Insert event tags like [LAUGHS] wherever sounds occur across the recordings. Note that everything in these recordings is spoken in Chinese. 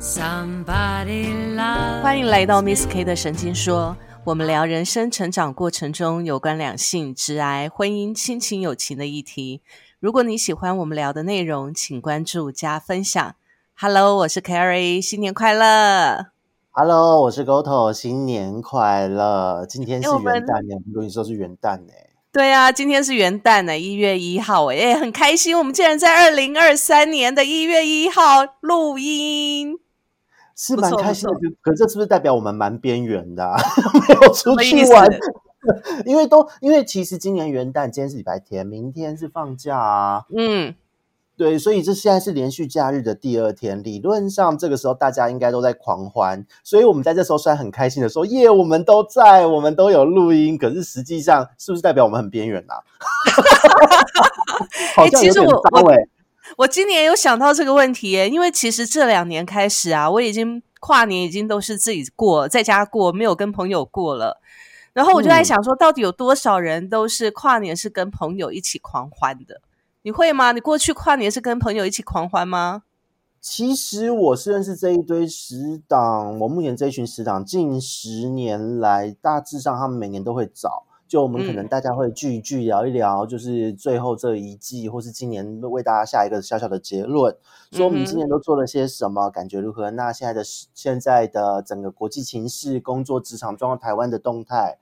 Somebody love 欢迎来到 Miss K 的神经说，我们聊人生成长过程中有关两性、直癌、婚姻、亲情、友情的议题。如果你喜欢我们聊的内容，请关注加分享。Hello，我是 Carrie，新年快乐！Hello，我是 Goto，新年快乐！今天是元旦呢，我跟你说是元旦呢。对啊，今天是元旦呢，一月一号，哎，很开心，我们竟然在二零二三年的一月一号录音，是蛮开心的，可是这是不是代表我们蛮边缘的、啊，[LAUGHS] 没有出去玩？[LAUGHS] 因为都因为其实今年元旦，今天是礼拜天，明天是放假啊，嗯，对，所以这现在是连续假日的第二天，理论上这个时候大家应该都在狂欢，所以我们在这时候虽然很开心的说耶，我们都在，我们都有录音，可是实际上是不是代表我们很边缘啊？[LAUGHS] 好像其实有点我我糟欸我今年有想到这个问题耶，因为其实这两年开始啊，我已经跨年已经都是自己过，在家过，没有跟朋友过了。然后我就在嗯想说，到底有多少人都是跨年是跟朋友一起狂欢的？你会吗？你过去跨年是跟朋友一起狂欢吗？其实我是认识这一堆死党，我目前这一群死党近十年来，大致上他们每年都会找，就我们可能嗯。大家会聚一聚，聊一聊，就是最后这一季或是今年为大家下一个小小的结论，说我们今年都做了些什么，感觉如何？那现在的现在的整个国际情势、工作职场状况、台湾的动态，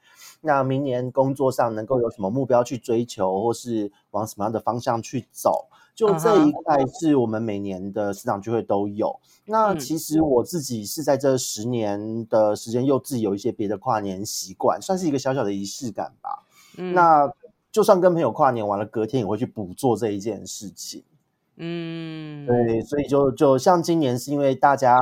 那明年工作上能够有什么目标去追求，或是往什么样的方向去走？就这嗯一块是我们每年的市场聚会都有。那嗯其实我自己是在这十年的时间，又自己有一些别的跨年习惯，算是一个小小的仪式感吧。嗯，那就算跟朋友跨年完了，隔天也会去补做这一件事情。嗯，对，所以就就像今年是因为大家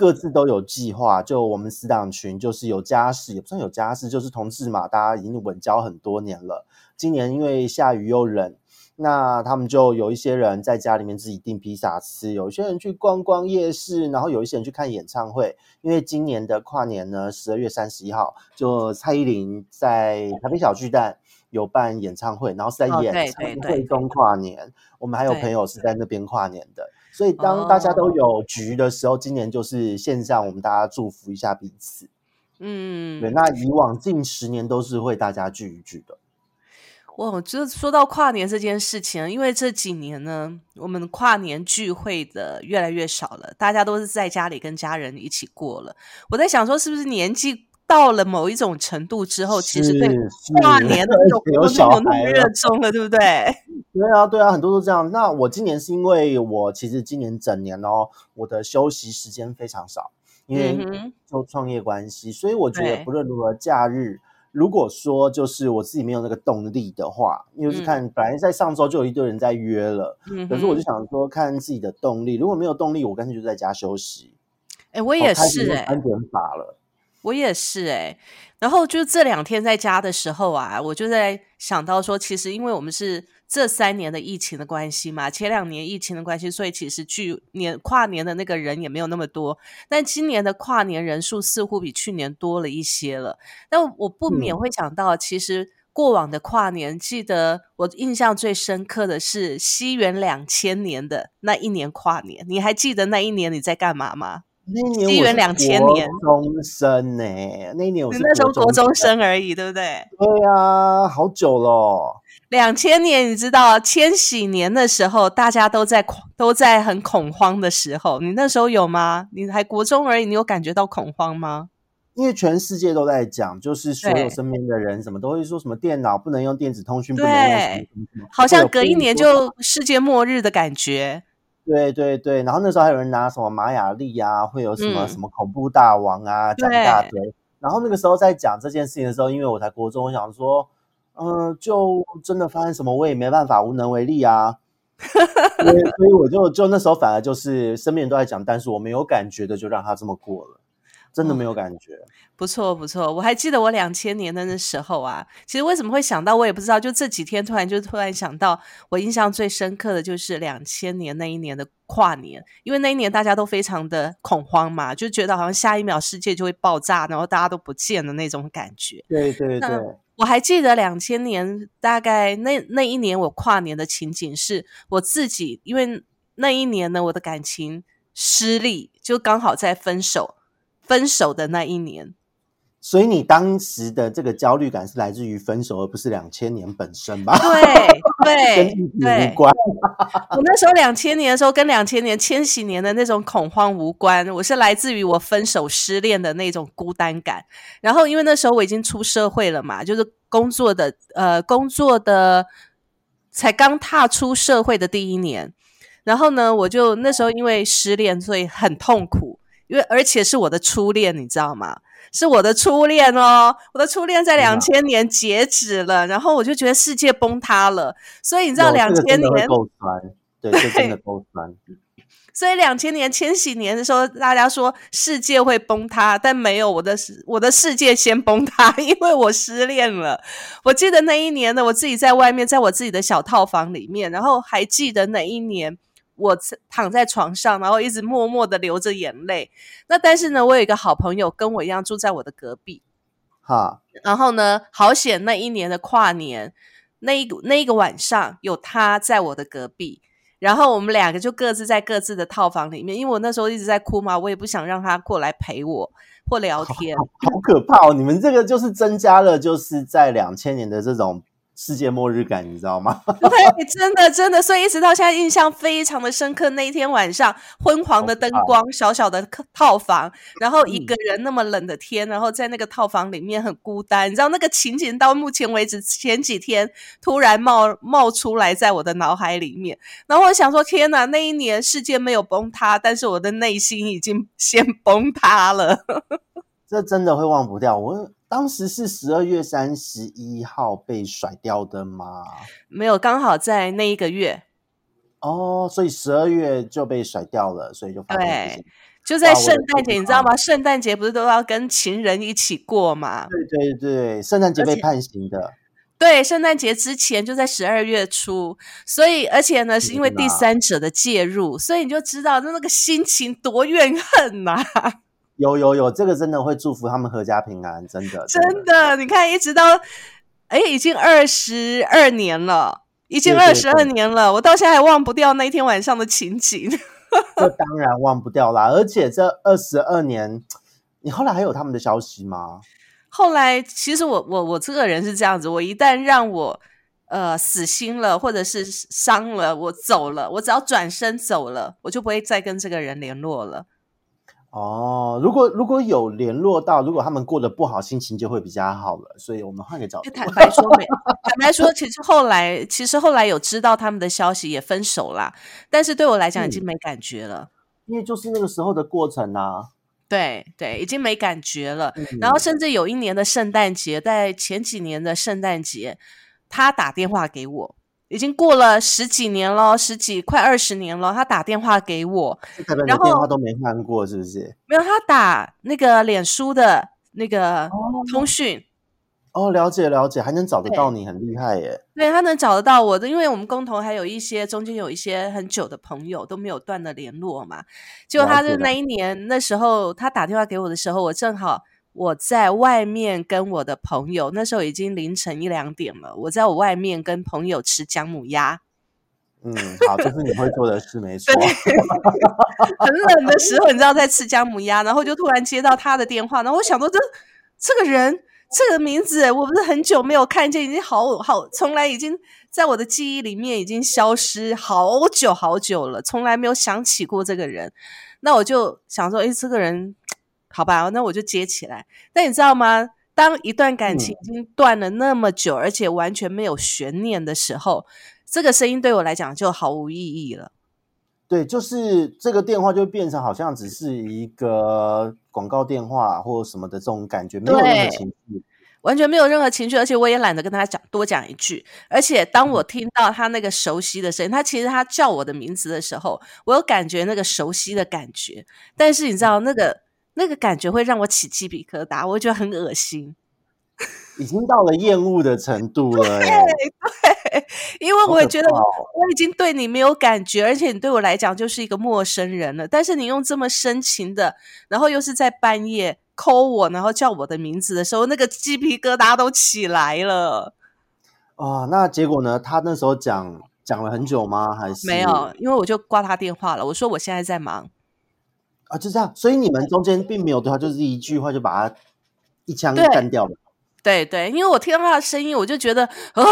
各自都有计划，就我们死党群就是有家室，也不算有家室，就是同志嘛，大家已经稳交很多年了。今年因为下雨又冷，那他们就有一些人在家里面自己订披萨吃，有一些人去逛逛夜市，然后有一些人去看演唱会。因为今年的跨年呢，十二月三十一号，就蔡依林在台北小巨蛋有办演唱会，然后是在哦演唱会中跨年。我们还有朋友是在那边跨年的，所以当大家哦都有局的时候，今年就是线上我们大家祝福一下彼此。嗯，对，那以往近十年都是会大家聚一聚的。我就是说到跨年这件事情，因为这几年呢，我们跨年聚会的越来越少了，大家都是在家里跟家人一起过了。我在想说，是不是年纪到了某一种程度之后，其实对跨年的 [LAUGHS] 那种没有那么热了，衷了，对不对？对啊，对啊，很多都这样。那我今年是因为我其实今年整年哦，我的休息时间非常少，因为嗯哼做创业关系，所以我觉得不论如何，假日如果说就是我自己没有那个动力的话，因为是看、本来在上周就有一堆人在约了，嗯可是我就，想说看自己的动力，如果没有动力，我干脆就在家休息。哎，我我也是哎、安全法了。我也是哎、然后就这两天在家的时候啊，我就在想到说，其实因为我们是这三年的疫情的关系嘛，前两年疫情的关系，所以其实去年跨年的那个人也没有那么多，但今年的跨年人数似乎比去年多了一些了。但我不免嗯会想到，其实过往的跨年，记得我印象最深刻的是西元两千年的那一年跨年，你还记得那一年你在干嘛吗？那一年西元我是2000年国中生呢、那一年我是你那时候国中生，而已，对不对？对啊，好久了。哦两千年，你知道千禧年的时候，大家都在恐都在很恐慌的时候，你那时候有吗？你还国中而已，你有感觉到恐慌吗？因为全世界都在讲，就是所有身边的人什么都会说什么电脑不能用电子通讯，不能用什么，好像隔一年就世界末日的感觉。对对对，然后那时候还有人拿什么玛雅历啊，会有什么、嗯什么恐怖大王啊，讲一大堆。然后那个时候在讲这件事情的时候，因为我才国中，我想说，嗯、就真的发生什么我也没办法，无能为力啊。所以所以我就就那时候反而就是身边人都在讲，但是我没有感觉的就让他这么过了，真的没有感觉。不错不错，我还记得我两千年的那时候啊，其实为什么会想到，我也不知道，就这几天突然就突然想到，我印象最深刻的就是两千年那一年的跨年，因为那一年大家都非常的恐慌嘛，就觉得好像下一秒世界就会爆炸，然后大家都不见的那种感觉。对对对，我还记得两千年大概那那一年我跨年的情景是我自己，因为那一年呢我的感情失利，就就刚好在分手分手的那一年。所以你当时的这个焦虑感是来自于分手，而不是两千年本身吧？对对对，[LAUGHS] 无关。我那时候两千年的时候，跟两千年千禧年的那种恐慌无关，我是来自于我分手失恋的那种孤单感。然后因为那时候我已经出社会了嘛，就是工作的呃工作的才刚踏出社会的第一年。然后呢，我就那时候因为失恋，所以很痛苦，因为而且是我的初恋，你知道吗？是我的初恋哦，我的初恋在两千年截止了，然后我就觉得世界崩塌了。所以你知道两千年够酸，对，这真的够酸。[LAUGHS] 所以两千年千禧年的时候，大家说世界会崩塌，但没有我的世，我的世界先崩塌，[LAUGHS] 因为我失恋了。我记得那一年呢，我自己在外面，在我自己的小套房里面，然后还记得哪一年。我躺在床上，然后一直默默的流着眼泪。那但是呢，我有一个好朋友跟我一样住在我的隔壁。哈，然后呢，好险那一年的跨年那一那一个晚上有他在我的隔壁，然后我们两个就各自在各自的套房里面。因为我那时候一直在哭嘛，我也不想让他过来陪我或聊天。好可怕哦！你们这个就是增加了，就是在两千年的这种。世界末日感，你知道吗？[LAUGHS] 对，真的真的，所以一直到现在印象非常的深刻。那一天晚上，昏黄的灯光，小小的套房，然后一个人那么冷的天，然后在那个套房里面很孤单。你知道那个情景到目前为止，前几天突然冒冒出来在我的脑海里面。然后我想说，天哪，那一年世界没有崩塌，但是我的内心已经先崩塌了。[LAUGHS] 这真的会忘不掉我。当时是十二月三十一号被甩掉的吗？没有，刚好在那一个月。哦，所以十二月就被甩掉了，所以就对，就在圣诞节，你知道吗？圣诞节不是都要跟情人一起过吗？对对对，圣诞节被判刑的。对，圣诞节之前就在十二月初，所以而且呢，是因为第三者的介入，所以你就知道那那个心情多怨恨呐。有有有，这个真的会祝福他们阖家平安，真的真的。你看，一直到哎，已经二十二年了，已经二十二年了，我到现在还忘不掉那天晚上的情景。[LAUGHS] 这当然忘不掉啦，而且这二十二年，你后来还有他们的消息吗？后来，其实我我我这个人是这样子，我一旦让我呃死心了，或者是伤了，我走了，我只要转身走了，我就不会再跟这个人联络了。哦，如果如果有联络到，如果他们过得不好，心情就会比较好了。所以我们换个角度，坦白说，坦白说，其实后来，其实后来有知道他们的消息，也分手啦。但是对我来讲，已经没感觉了，因为就是那个时候的过程啊。对对，已经没感觉了。然后甚至有一年的圣诞节，在前几年的圣诞节，他打电话给我。已经过了十几年了，十几快二十年了。他打电话给我，然后电话都没换过，是不是？没有，他打那个脸书的那个通讯。哦，了解了解，还能找得到你，很厉害耶。对他能找得到我的，因为我们共同还有一些中间有一些很久的朋友都没有断的联络嘛。就他是那一年那时候他打电话给我的时候，我正好。我在外面跟我的朋友，那时候已经凌晨一两点了。我在我外面跟朋友吃姜母鸭。嗯，好，这是你会做的事，没错。很冷的时候，你知道在吃姜母鸭，然后就突然接到他的电话，然后我想说，这这个人这个名字，我不是很久没有看见，已经好好，从来已经在我的记忆里面已经消失好久好久了，从来没有想起过这个人。那我就想说，哎，这个人。好吧，那我就接起来。但你知道吗？当一段感情已经断了那么久，而且完全没有悬念的时候，这个声音对我来讲就毫无意义了。对，就是这个电话就变成好像只是一个广告电话或什么的这种感觉，没有任何情绪，完全没有任何情绪，而且我也懒得跟他讲多讲一句。而且当我听到他那个熟悉的声音，他其实他叫我的名字的时候，我有感觉那个熟悉的感觉。但是你知道那个。那个感觉会让我起鸡皮疙瘩，我觉得很恶心，已经到了厌恶的程度了。对对，因为我觉得我已经对你没有感觉，而且你对我来讲就是一个陌生人了。但是你用这么深情的，然后又是在半夜 call 我，然后叫我的名字的时候，那个鸡皮疙瘩都起来了。哦，那结果呢？他那时候讲讲了很久吗？还是没有？因为我就挂他电话了。我说我现在在忙。啊，就这样。所以你们中间并没有对话，就是一句话就把他一枪对干掉了。对对，因为我听到他的声音，我就觉得，哦，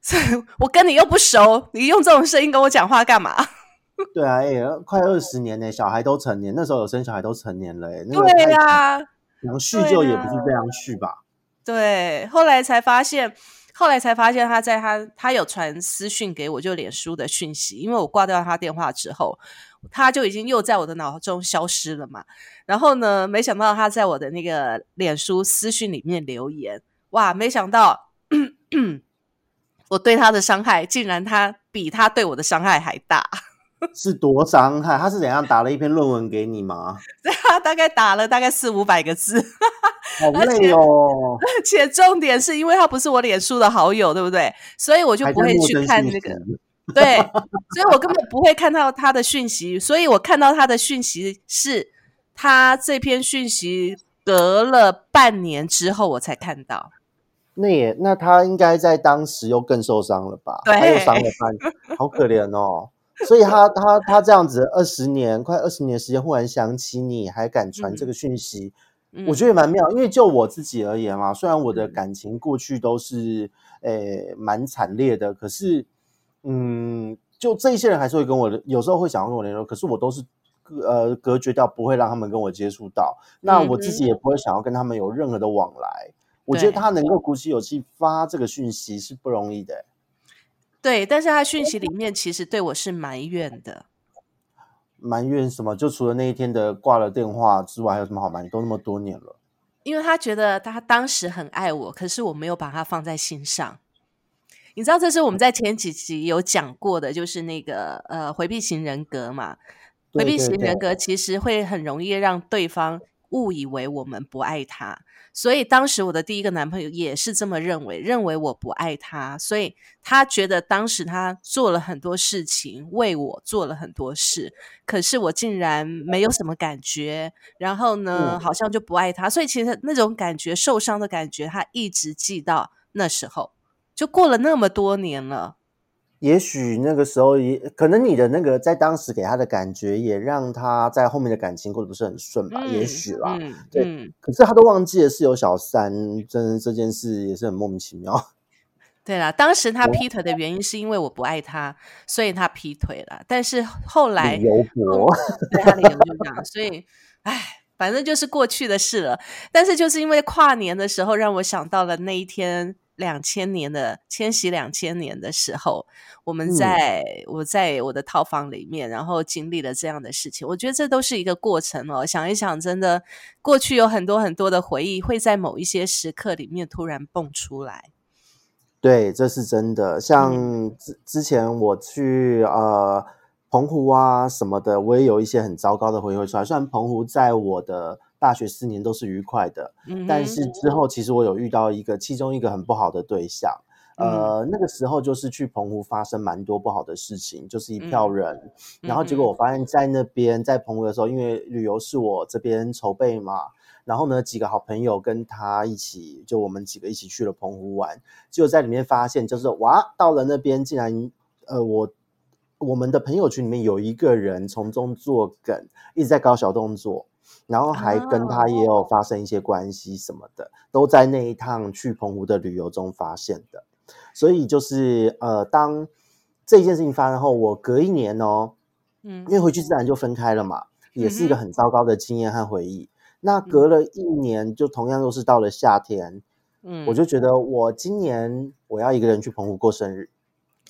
这我跟你又不熟，你用这种声音跟我讲话干嘛？[LAUGHS] 对啊，哎、快二十年呢、小孩都成年，那时候有生小孩都成年了、哎，那个对太呀、想续就也不是这样续吧？对，后来才发现，后来才发现他在他他有传私讯给我，就脸书的讯息，因为我挂掉他电话之后，他就已经又在我的脑中消失了嘛。然后呢，没想到他在我的那个脸书私讯里面留言，哇，没想到 [CLEARS THROAT] 我对他的伤害竟然他比他对我的伤害还大。[LAUGHS] 是多伤害？他是怎样打了一篇论文给你吗？他大概打了大概四五百个字，好而且累哦，且重点是因为他不是我脸书的好友，对不对？所以我就不会去看那个。息对，所以我根本不会看到他的讯息，所以我看到他的讯息是他这篇讯息隔了半年之后我才看到。那也那他应该在当时又更受伤了吧？对他又伤了半，好可怜哦。所以他他他这样子二十年快二十年时间，忽然想起你，还敢传这个讯息，嗯我觉得也蛮妙。因为就我自己而言啊，虽然我的嗯感情过去都是诶蛮惨烈的，可是嗯，就这一些人还是会跟我有时候会想要跟我联络，可是我都是。呃，隔绝掉不会让他们跟我接触到，那我自己也不会想要跟他们有任何的往来。我觉得他能够鼓起勇气发这个讯息是不容易的欸。对，但是他讯息里面其实对我是埋怨的。埋怨什么？就除了那一天的挂了电话之外，还有什么好埋怨？都那么多年了，因为他觉得他当时很爱我，可是我没有把他放在心上。你知道，这是我们在前几集有讲过的，就是那个呃回避型人格嘛。回避型人。格其实会很容易让对方误以为我们不爱他，所以当时我的第一个男朋友也是这么认为，认为我不爱他，所以他觉得当时他做了很多事情，为我做了很多事，可是我竟然没有什么感觉，然后呢，嗯。好像就不爱他，所以其实那种感觉受伤的感觉，他一直记到那时候，就过了那么多年了。也许那个时候也可能你的那个在当时给他的感觉，也让他在后面的感情过得不是很顺吧？也许啦。嗯对嗯，可是他都忘记了是有小三，真这件事也是很莫名其妙。[LAUGHS] 对啦，当时他劈腿的原因是因为我不爱他，所以他劈腿了。但是后来理由薄，对他理由就这样，所以唉，反正就是过去的事了。但是就是因为跨年的时候，让我想到了那一天。两千年的千禧两千年的时候，我们嗯在、我在我的套房里面，然后经历了这样的事情。我觉得这都是一个过程哦。想一想，真的过去有很多很多的回忆，会在某一些时刻里面突然蹦出来。对，这是真的。像之之前我去呃澎湖啊什么的，我也有一些很糟糕的回忆会出来。虽然澎湖在我的大学四年都是愉快的，嗯，但是之后其实我有遇到一个，其中一个很不好的对象。呃，那个时候就是去澎湖发生蛮多不好的事情，就是一票人，然后结果我发现，在那边在澎湖的时候，因为旅游是我这边筹备嘛，然后呢，几个好朋友跟他一起，就我们几个一起去了澎湖玩，结果在里面发现，就是哇，到了那边竟然，呃，我我们的朋友群里面有一个人从中作梗，一直在搞小动作。然后还跟他也有发生一些关系什么的，都在那一趟去澎湖的旅游中发现的。所以就是呃，当这件事情发生后，我隔一年哦，嗯因为回去自然就分开了嘛，也是一个很糟糕的经验和回忆。那隔了一年，就同样又是到了夏天，嗯我就觉得我今年我要一个人去澎湖过生日。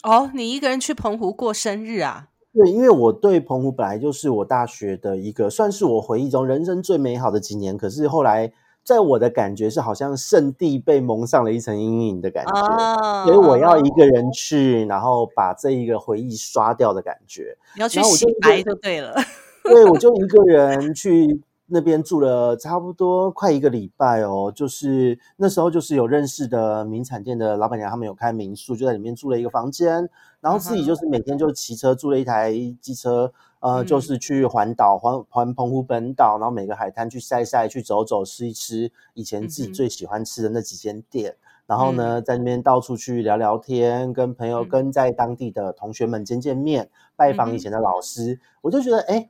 哦，你一个人去澎湖过生日啊？对，因为我对澎湖本来就是我大学的一个，算是我回忆中人生最美好的几年。可是后来，在我的感觉是好像圣地被蒙上了一层阴影的感觉，哦，所以我要一个人去，然后把这一个回忆刷掉的感觉。你要去洗白就对了。[LAUGHS] 对，我就一个人去那边住了差不多快一个礼拜哦。就是那时候就是有认识的名产店的老板娘，他们有开民宿，就在里面住了一个房间，然后自己就是每天就骑车租了一台机车，呃，嗯。就是去环岛环环澎湖本岛，然后每个海滩去晒晒，去走走，吃一吃以前自己最喜欢吃的那几间店。然后呢，在那边到处去聊聊天，跟朋友、嗯。跟在当地的同学们见见面，拜访以前的老师，我就觉得，哎，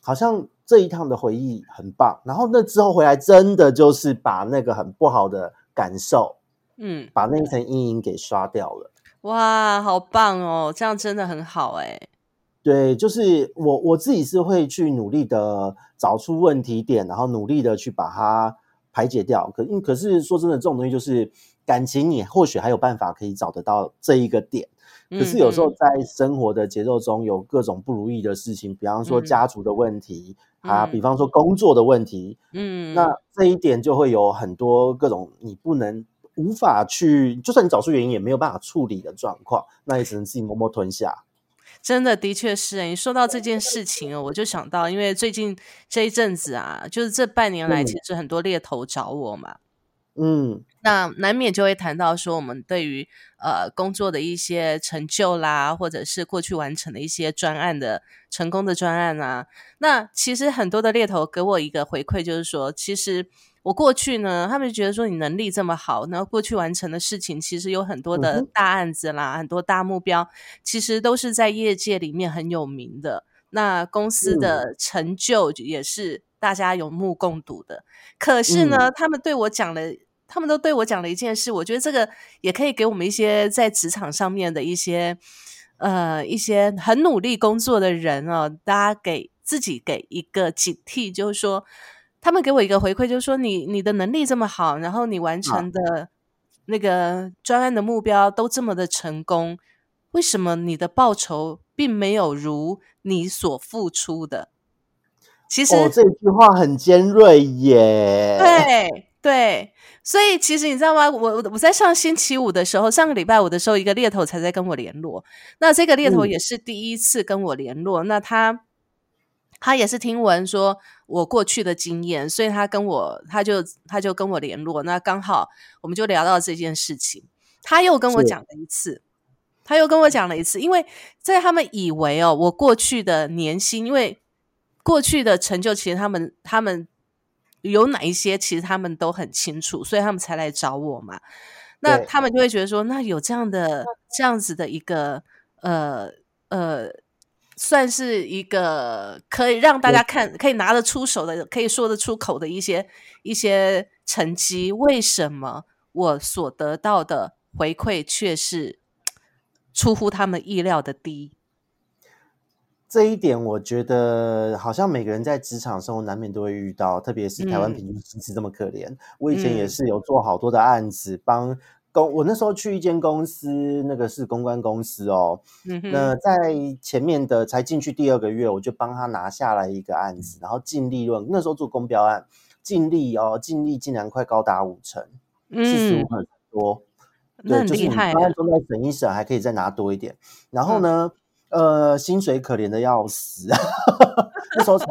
好像这一趟的回忆很棒。然后那之后回来，真的就是把那个很不好的感受，嗯，把那一层阴影给刷掉了。哇，好棒哦！这样真的很好哎。对，就是我我自己是会去努力的找出问题点，然后努力的去把它排解掉。可因可是说真的，这种东西就是感情，你或许还有办法可以找得到这一个点。可是有时候在生活的节奏中有各种不如意的事情，比方说家族的问题啊，比方说工作的问题，嗯，那这一点就会有很多各种你不能无法去，就算你找出原因也没有办法处理的状况，那也只能自己默默吞下。真的，的确是。你说到这件事情我就想到，因为最近这一阵子啊，就是这半年来，其实很多猎头找我嘛。嗯，那难免就会谈到说，我们对于呃工作的一些成就啦，或者是过去完成的一些专案的成功的专案啊。那其实很多的猎头给我一个回馈，就是说，其实。我过去呢，他们就觉得说你能力这么好，然后过去完成的事情其实有很多的大案子啦，很多大目标，其实都是在业界里面很有名的。那公司的成就也是大家有目共睹的。可是呢，他们对我讲了，他们都对我讲了一件事，我觉得这个也可以给我们一些在职场上面的一些呃一些很努力工作的人哦，大家给自己给一个警惕，就是说。他们给我一个回馈，就是说你你的能力这么好，然后你完成的那个专案的目标都这么的成功，为什么你的报酬并没有如你所付出的？其实这句话很尖锐耶。对对，所以其实你知道吗？我我在上星期五的时候，上个礼拜五的时候，一个猎头才在跟我联络。那这个猎头也是第一次跟我联络，那他。他也是听闻说我过去的经验，所以他跟我，他就他就跟我联络。那刚好我们就聊到这件事情，他又跟我讲了一次，他又跟我讲了一次，因为在他们以为哦，我过去的年薪，因为过去的成就，其实他们他们有哪一些，其实他们都很清楚，所以他们才来找我嘛。那他们就会觉得说，那有这样的这样子的一个呃呃。算是一个可以让大家看、可以拿得出手的、可以说得出口的一些一些成绩。为什么我所得到的回馈却是出乎他们意料的低？这一点，我觉得好像每个人在职场生活难免都会遇到，特别是台湾平均薪资这么可怜。我以前也是有做好多的案子帮。公我那时候去一间公司，那个是公关公司哦。嗯那在前面的才进去第二个月，我就帮他拿下来一个案子，然后净利润那时候做公标案，净利哦，净利竟然快高达五成，四十五很多。对，就是你方案中再省一省，还可以再拿多一点。然后呢，呃，薪水可怜的要死，[LAUGHS] 那时候才。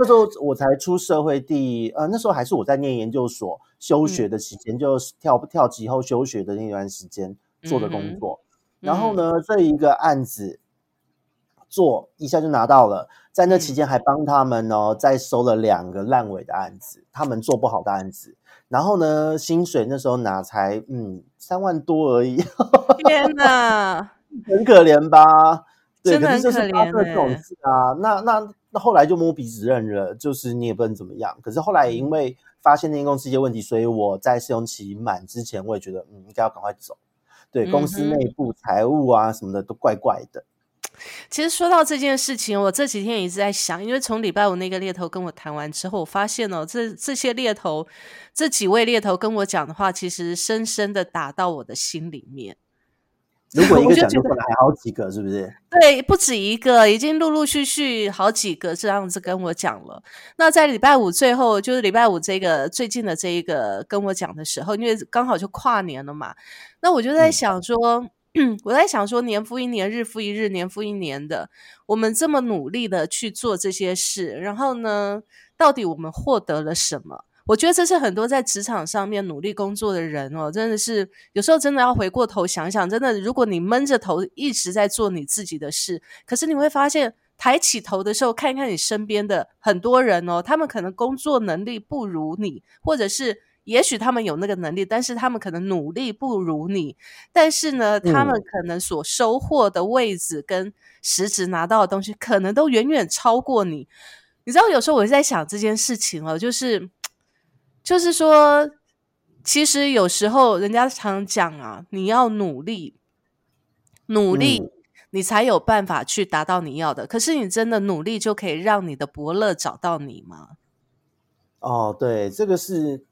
那时候我才出社会第呃，那时候还是我在念研究所休学的期间，就跳跳级后休学的那段时间做的工作。然后呢，这一个案子做一下就拿到了，在那期间还帮他们呢再收了两个烂尾的案子，他们做不好的案子。然后呢，薪水那时候拿才嗯三万多而已。天哪，[LAUGHS] 很可怜吧？真的很可怜这种事啊。那那。那后来就摸鼻子认了，就是你也不能怎么样。可是后来因为发现那间公司一些问题，所以我在试用期满之前，我也觉得嗯，应该要赶快走。对公司内部财务啊什么的都怪怪的。其实说到这件事情，我这几天一直在想，因为从礼拜五那个猎头跟我谈完之后，我发现哦，这这些猎头这几位猎头跟我讲的话，其实深深的打到我的心里面。如果一个讲就可能还好几个，是不是？对，不止一个，已经陆陆续续好几个这样子跟我讲了。那在礼拜五最后，就是礼拜五这个最近的这一个跟我讲的时候，因为刚好就跨年了嘛，那我就在想说，[CLEARS THROAT] 我在想说，年复一年，日复一日，年复一年的，我们这么努力的去做这些事，然后呢，到底我们获得了什么？我觉得这是很多在职场上面努力工作的人哦，真的是有时候真的要回过头想想，真的，如果你闷着头一直在做你自己的事，可是你会发现抬起头的时候，看一看你身边的很多人哦，他们可能工作能力不如你，或者是也许他们有那个能力，但是他们可能努力不如你，但是呢，他们可能所收获的位置跟实质拿到的东西，可能都远远超过你。你知道，有时候我在想这件事情哦，就是就是说，其实有时候人家常讲啊，你要努力，努力，你才有办法去达到你要的。可是，你真的努力就可以让你的伯乐找到你吗？哦，对，这个是。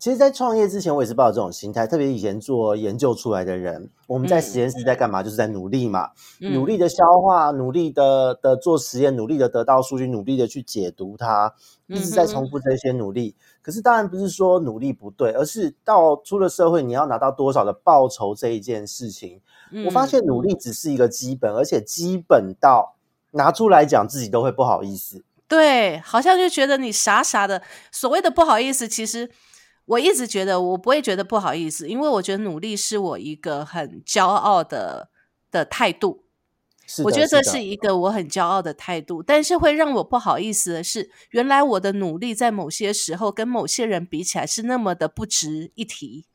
其实，在创业之前，我也是抱着这种心态。特别以前做研究出来的人，我们在实验室在干嘛？就是在努力嘛，努力的消化，努力的的做实验，努力的得到数据，努力的去解读它，一直在重复这些努力。可是，当然不是说努力不对，而是到出了社会，你要拿到多少的报酬这一件事情。我发现努力只是一个基本，而且基本到拿出来讲自己都会不好意思。对，好像就觉得你傻傻的。所谓的不好意思，其实。我一直觉得我不会觉得不好意思，因为我觉得努力是我一个很骄傲的的态度。我觉得这是一个我很骄傲的态度，但是会让我不好意思的是，原来我的努力在某些时候跟某些人比起来是那么的不值一提。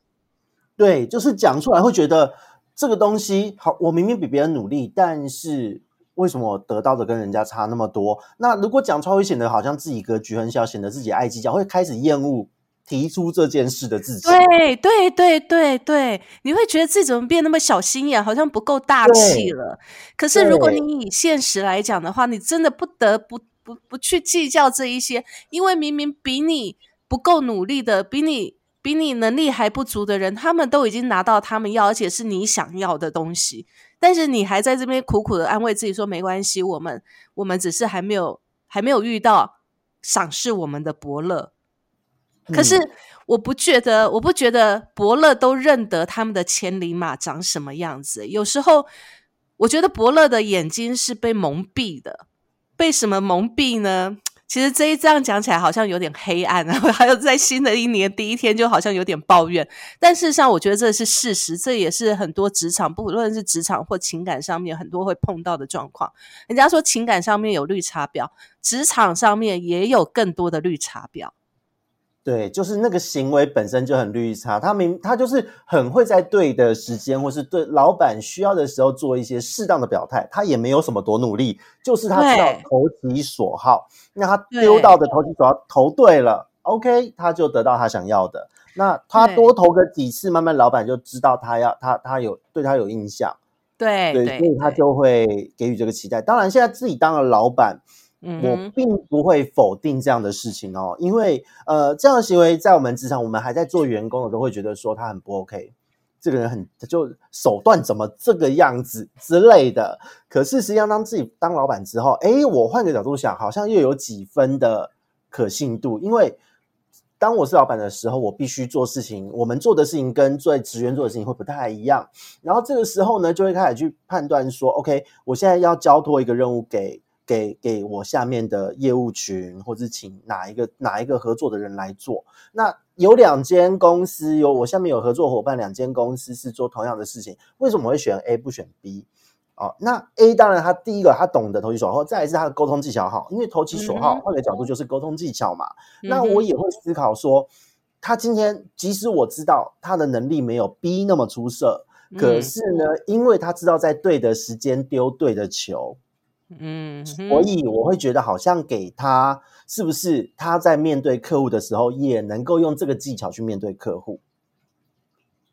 对，就是讲出来会觉得这个东西好，我明明比别人努力，但是为什么得到的跟人家差那么多？那如果讲出来会显得好像自己格局很小，显得自己爱计较，会开始厌恶。提出这件事的自己，对对对对对，你会觉得自己怎么变那么小心眼，好像不够大气了。可是如果你以现实来讲的话，你真的不得不不不去计较这一些，因为明明比你不够努力的，比你比你能力还不足的人，他们都已经拿到他们要，而且是你想要的东西，但是你还在这边苦苦的安慰自己说没关系，我们我们只是还没有还没有遇到赏识我们的伯乐。可是我不觉得，我不觉得伯乐都认得他们的千里马长什么样子。有时候，我觉得伯乐的眼睛是被蒙蔽的。被什么蒙蔽呢？其实这一这样讲起来好像有点黑暗啊。[LAUGHS] 还有在新的一年第一天，就好像有点抱怨。但事实上，我觉得这是事实。这也是很多职场，不论是职场或情感上面，很多会碰到的状况。人家说情感上面有绿茶婊，职场上面也有更多的绿茶婊。对，就是那个行为本身就很绿茶，他明他就是很会在对的时间，或是对老板需要的时候做一些适当的表态。他也没有什么多努力，就是他知道投其所好，那他丢到的投其所好投对了，OK，他就得到他想要的。那他多投个几次，慢慢老板就知道他要他他有对他有印象，对对，所以他就会给予这个期待。当然，现在自己当了老板。我并不会否定这样的事情哦，因为呃，这样的行为在我们职场，我们还在做员工的都会觉得说他很不 OK，这个人很就手段怎么这个样子之类的。可是实际上，当自己当老板之后，哎，我换个角度想，好像又有几分的可信度。因为当我是老板的时候，我必须做事情，我们做的事情跟做职员做的事情会不太一样。然后这个时候呢，就会开始去判断说，OK，我现在要交托一个任务给。给给我下面的业务群，或者请哪一个哪一个合作的人来做。那有两间公司，有我下面有合作伙伴，两间公司是做同样的事情，为什么会选 A 不选 B？哦，那 A 当然他第一个他懂得投其所好，再来是他的沟通技巧好，因为投其所好换个角度就是沟通技巧嘛。那我也会思考说，他今天即使我知道他的能力没有 B 那么出色，可是呢，因为他知道在对的时间丢对的球。嗯，所以我会觉得好像给他是不是他在面对客户的时候也能够用这个技巧去面对客户？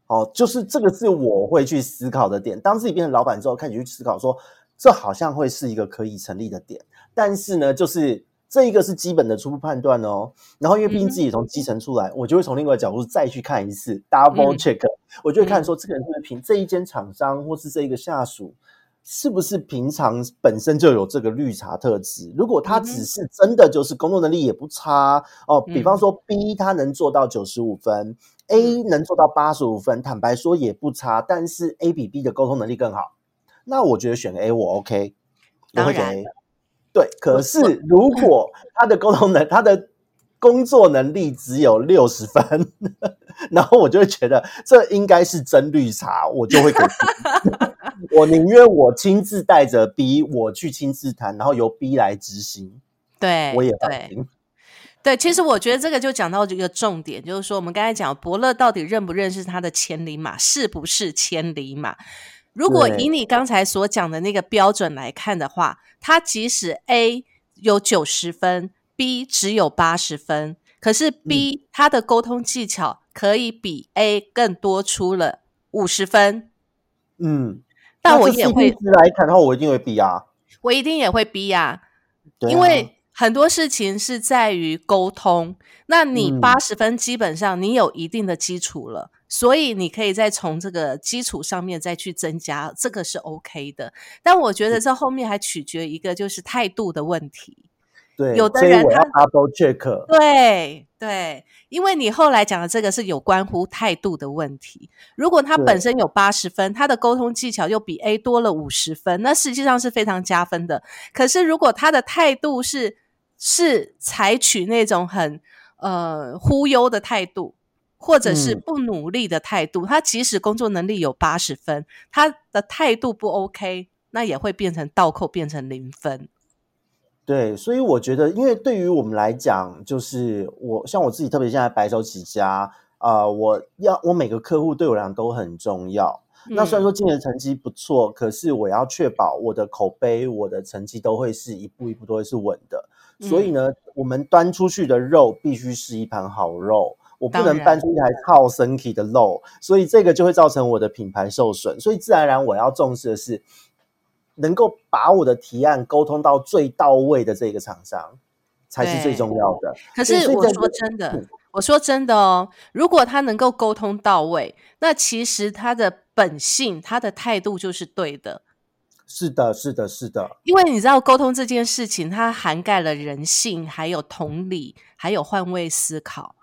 哦，就是这个是我会去思考的点。当自己变成老板之后，开始去思考说，这好像会是一个可以成立的点。但是呢，就是这一个是基本的初步判断哦。然后因为毕竟自己从基层出来，我就会从另外一个角度再去看一次 double check，我就会看说这个人是不是凭这一间厂商或是这一个下属。是不是平常本身就有这个绿茶特质？如果他只是真的就是工作能力也不差哦，比方说 B 他能做到九十五分，A 能做到八十五分，坦白说也不差，但是 A 比 B 的沟通能力更好，那我觉得选 A 我 OK，我会选 A。对，可是如果他的沟通能，他的工作能力只有六十分，[LAUGHS] 然后我就会觉得这应该是真绿茶，我就会给。[LAUGHS] 我宁愿我亲自带着 B，我去亲自谈，然后由 B 来执行。对，我也放心。[LAUGHS] 对，其实我觉得这个就讲到一个重点，就是说我们刚才讲伯乐到底认不认识他的千里马，是不是千里马？如果以你刚才所讲的那个标准来看的话，他即使 A 有九十分 B 只有八十分，可是 B 他的沟通技巧可以比 A 更多出了五十分。嗯，但我也会来看的话，我一定会逼啊，我一定也会逼啊因为很多事情是在于沟通。那你嗯八十分，基本上你有一定的基础了，所以你可以再从这个基础上面再去增加，这个是 OK 的。但我觉得这后面还取决一个就是态度的问题。对，有的人他 double check。对对，因为你后来讲的这个是有关乎态度的问题。如果他本身有八十分，他的沟通技巧又比 A 多了五十分，那实际上是非常加分的。可是如果他的态度是是采取那种很呃忽悠的态度，或者是嗯不努力的态度，他即使工作能力有八十分，他的态度不 OK，那也会变成倒扣，变成零分。对，所以我觉得，因为对于我们来讲，就是我像我自己，特别现在白手起家，啊，我要我每个客户对我来讲都很重要。那虽然嗯说今年成绩不错，可是我要确保我的口碑、我的成绩都会是一步一步都会是稳的。所以呢，我们端出去的肉必须是一盘好肉，我不能搬出一台靠身体的肉，所以这个就会造成我的品牌受损。所以自然而然我要重视的是，能够把我的提案沟通到最到位的这个厂商，才是最重要的。可是我说真的嗯，我说真的哦，如果他能够沟通到位，那其实他的本性、他的态度就是对的。是的，是的，是的，因为你知道，沟通这件事情，它涵盖了人性，还有同理，还有换位思考。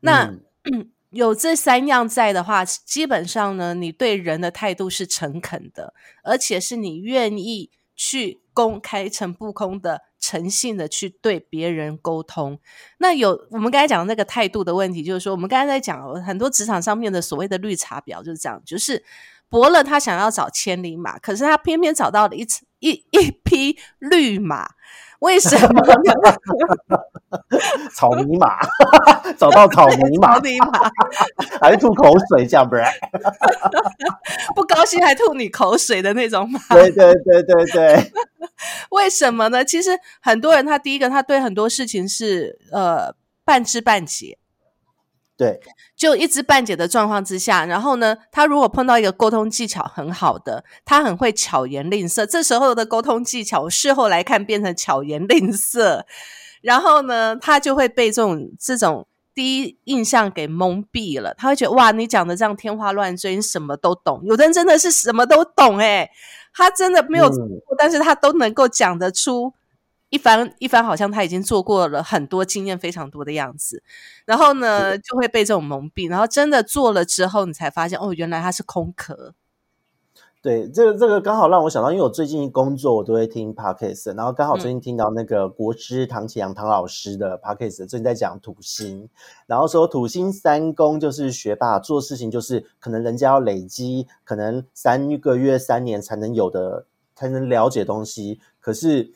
那、嗯有这三样在的话，基本上呢，你对人的态度是诚恳的，而且是你愿意去公开诚不空的、诚信的去对别人沟通。那有我们刚才讲的那个态度的问题，就是说，我们刚才在讲很多职场上面的所谓的绿茶婊，就是这样，就是伯乐他想要找千里马，可是他偏偏找到了一一一匹绿马，为什么？[LAUGHS] [LAUGHS] 草泥马，找到草泥马草，泥马还吐口水这样，不然？不高兴还吐你口水的那种马。对对对对对，[LAUGHS] 为什么呢？其实很多人他第一个他对很多事情是呃半知半解，对，就一知半解的状况之下，然后呢，他如果碰到一个沟通技巧很好的，他很会巧言令色，这时候的沟通技巧，我事后来看变成巧言令色，然后呢，他就会被这种这种第一印象给蒙蔽了，他会觉得哇，你讲的这样天花乱坠，你什么都懂。有的人真的是什么都懂诶、他真的没有但是他都能够讲得出。一番一番，好像他已经做过了很多经验非常多的样子，然后呢，就会被这种蒙蔽，然后真的做了之后，你才发现哦，原来它是空壳。对，这个这个刚好让我想到，因为我最近工作我都会听 podcast，然后刚好最近听到那个国师唐启阳唐老师的 podcast，最近在讲土星，然后说土星三宫就是学霸做事情就是可能人家要累积，可能三个月三年才能有的才能了解东西，可是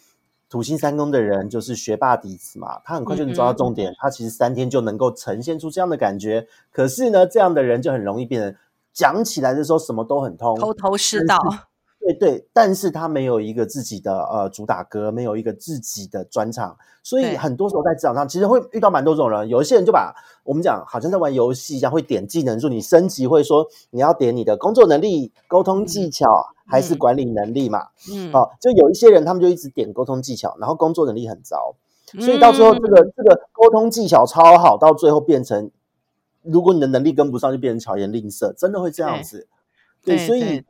土星三宫的人就是学霸底子嘛，他很快就能抓到重点，他其实三天就能够呈现出这样的感觉，可是呢，这样的人就很容易变成讲起来的时候什么都很通，头头是道，[LAUGHS] 对对，但是他没有一个自己的呃主打歌，没有一个自己的专场，所以很多时候在职场上其实会遇到蛮多种人。有一些人就把我们讲好像在玩游戏一样，会点技能树，你升级会说你要点你的工作能力、沟通技巧、还是嗯管理能力嘛？嗯，哦，就有一些人他们就一直点沟通技巧，然后工作能力很糟，所以到最后这嗯个这个沟通技巧超好，到最后变成如果你的能力跟不上，就变成巧言令色，真的会这样子。对所以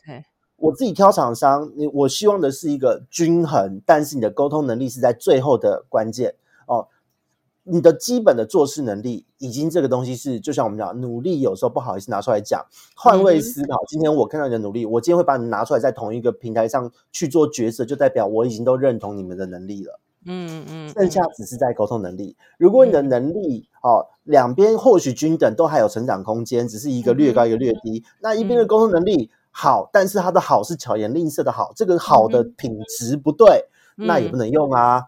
我自己挑厂商，你我希望的是一个均衡，但是你的沟通能力是在最后的关键哦。你的基本的做事能力，已经这个东西是，就像我们讲，努力有时候不好意思拿出来讲，换位思考。今天我看到你的努力，我今天会把你拿出来，在同一个平台上去做角色，就代表我已经都认同你们的能力了。嗯嗯，剩下只是在沟通能力。如果你的能力哦，两边或许均等，都还有成长空间，只是一个略高一个略低。那一边的沟通能力好，但是它的好是巧言令色的好，这个好的品质不对，那也不能用啊。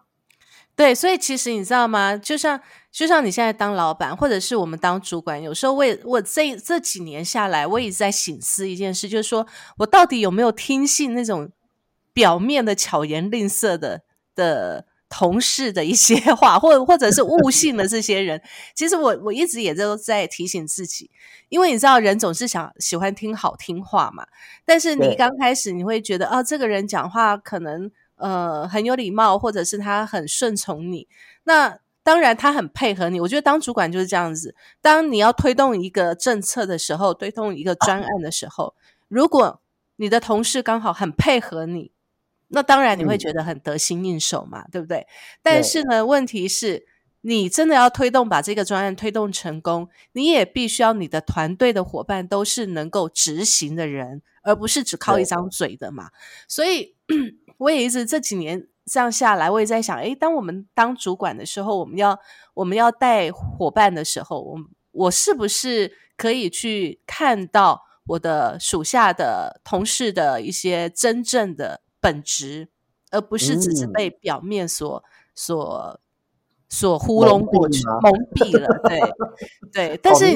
对，所以其实你知道吗？就像就像你现在当老板，或者是我们当主管，有时候我也我这这几年下来，我一直在醒思一件事，就是说我到底有没有听信那种表面的巧言令色的的同事的一些话，或或者是误信的这些人。其实我我一直也都在提醒自己，因为你知道人总是想喜欢听好听话嘛。但是你刚开始你会觉得啊，这个人讲话可能呃很有礼貌，或者是他很顺从你。那当然他很配合你。我觉得当主管就是这样子，当你要推动一个政策的时候，推动一个专案的时候，如果你的同事刚好很配合你。那当然你会觉得很得心应手嘛，对不对？但是呢，问题是，你真的要推动把这个专案推动成功，你也必须要你的团队的伙伴都是能够执行的人，而不是只靠一张嘴的嘛。所以我也一直这几年这样下来，我也在想，诶，当我们当主管的时候，我们要我们要带伙伴的时候，我我是不是可以去看到我的属下的同事的一些真正的？本质，而不是只是被表面所所所糊弄过去、蒙蔽了。对对，[LAUGHS] 但是 [LAUGHS]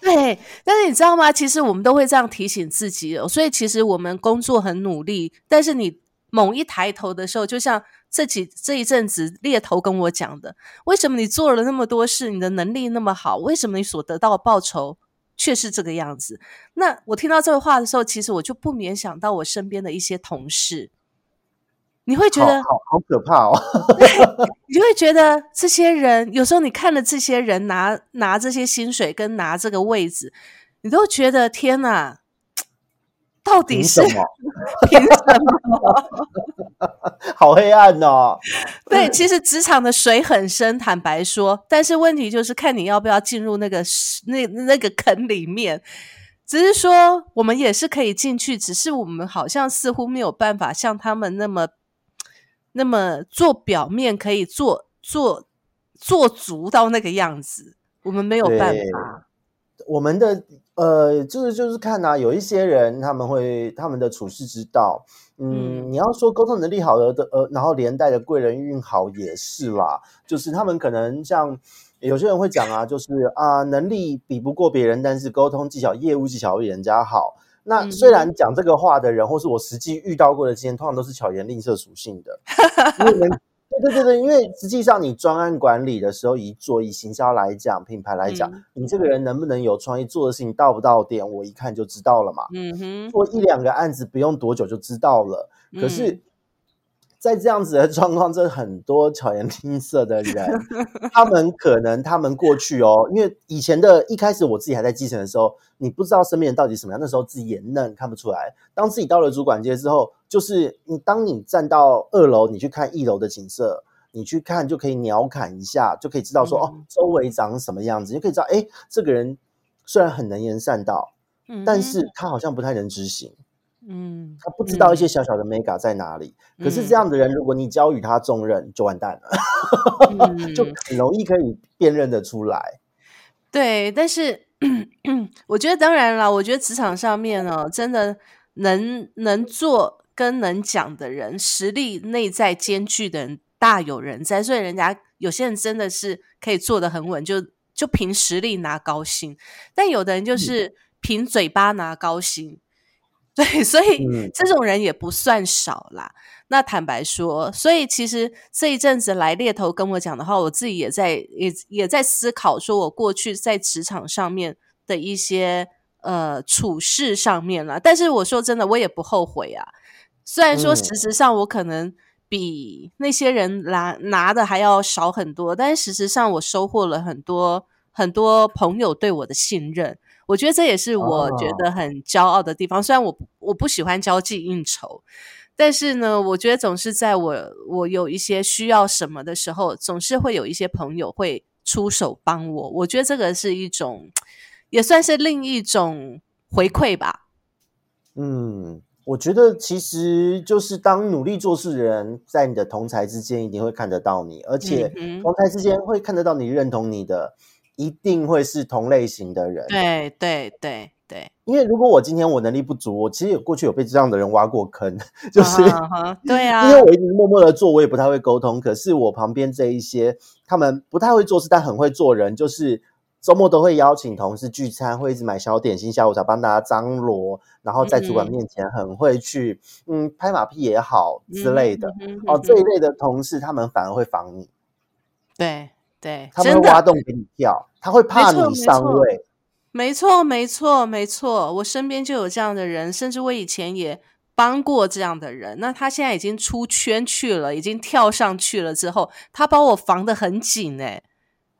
对，但是你知道吗？其实我们都会这样提醒自己。所以其实我们工作很努力，但是你猛一抬头的时候，就像这几这一阵子猎头跟我讲的，为什么你做了那么多事，你的能力那么好，为什么你所得到的报酬？却是这个样子。那我听到这个话的时候，其实我就不免想到我身边的一些同事，你会觉得好好可怕哦。[LAUGHS] 你就会觉得这些人有时候你看了这些人拿拿这些薪水跟拿这个位置，你都觉得天哪！到底是凭什么？[LAUGHS] 凭什么？[LAUGHS] 好黑暗哦！对，其实职场的水很深，坦白说，但是问题就是看你要不要进入那个那那个坑里面。只是说，我们也是可以进去，只是我们好像似乎没有办法像他们那么那么做表面，可以做做做足到那个样子。我们没有办法，我们的。呃，就是就是看呐，有一些人他们会他们的处事之道，嗯，你要说沟通能力好的的，呃，然后连带的贵人运好也是啦，就是他们可能像有些人会讲啊，就是啊，能力比不过别人，但是沟通技巧、业务技巧比人家好。那虽然讲这个话的人，或是我实际遇到过的经验，通常都是巧言令色属性的。[LAUGHS] 对对对，因为实际上你专案管理的时候，以做以行销来讲，品牌来讲，你这个人能不能有创意，做的事情到不到点，我一看就知道了嘛。嗯哼，做一两个案子不用多久就知道了。可是。在这样子的状况，这很多巧言 [LAUGHS] 令色的人，他们可能他们过去哦，因为以前的一开始我自己还在基层的时候，你不知道身边人到底什么样，那时候自己也嫩，看不出来。当自己到了主管阶之后，就是你当你站到二楼，你去看一楼的景色，你去看就可以鸟瞰一下，就可以知道说哦，周围长什么样子，就可以知道哎，这个人虽然很能言善道，但是他好像不太能执行。嗯，他不知道一些小小的 mega 在哪里。可是这样的人，如果你交予他重任，就完蛋了，[LAUGHS] 就很容易可以辨认得出来。对，但是 [CLEARS THROAT] 我觉得当然了，我觉得职场上面哦，真的能能做跟能讲的人，实力内在兼具的人大有人在。所以人家有些人真的是可以做的很稳，就就凭实力拿高薪。但有的人就是凭嘴巴拿高薪。对，[LAUGHS] 所以这种人也不算少啦。那坦白说，所以其实这一阵子来猎头跟我讲的话，我自己也在也也在思考，说我过去在职场上面的一些呃处事上面了。但是我说真的，我也不后悔啊。虽然说事实上我可能比那些人拿拿的还要少很多，但是事实上我收获了很多很多朋友对我的信任。我觉得这也是我觉得很骄傲的地方。虽然我我不喜欢交际应酬，但是呢，我觉得总是在我我有一些需要什么的时候，总是会有一些朋友会出手帮我。我觉得这个是一种，也算是另一种回馈吧。嗯，我觉得其实就是当努力做事的人，在你的同才之间一定会看得到你，而且同才之间会看得到你认同你的。一定会是同类型的人，对对对对。因为如果我今天我能力不足，我其实有过去有被这样的人挖过坑，[LAUGHS] 就是对啊，因为我一直默默的做，我也不太会沟通。可是我旁边这一些，他们不太会做事，但很会做人，就是周末都会邀请同事聚餐，会一直买小点心、下午茶帮大家张罗，然后在主管面前很会去嗯拍马屁也好之类的。哦，这一类的同事，他们反而会防你。对对，他们会挖洞给你跳，他会怕你上位。没错，没错，没错。我身边就有这样的人，甚至我以前也帮过这样的人。那他现在已经出圈去了，已经跳上去了之后，他把我防得很紧哎，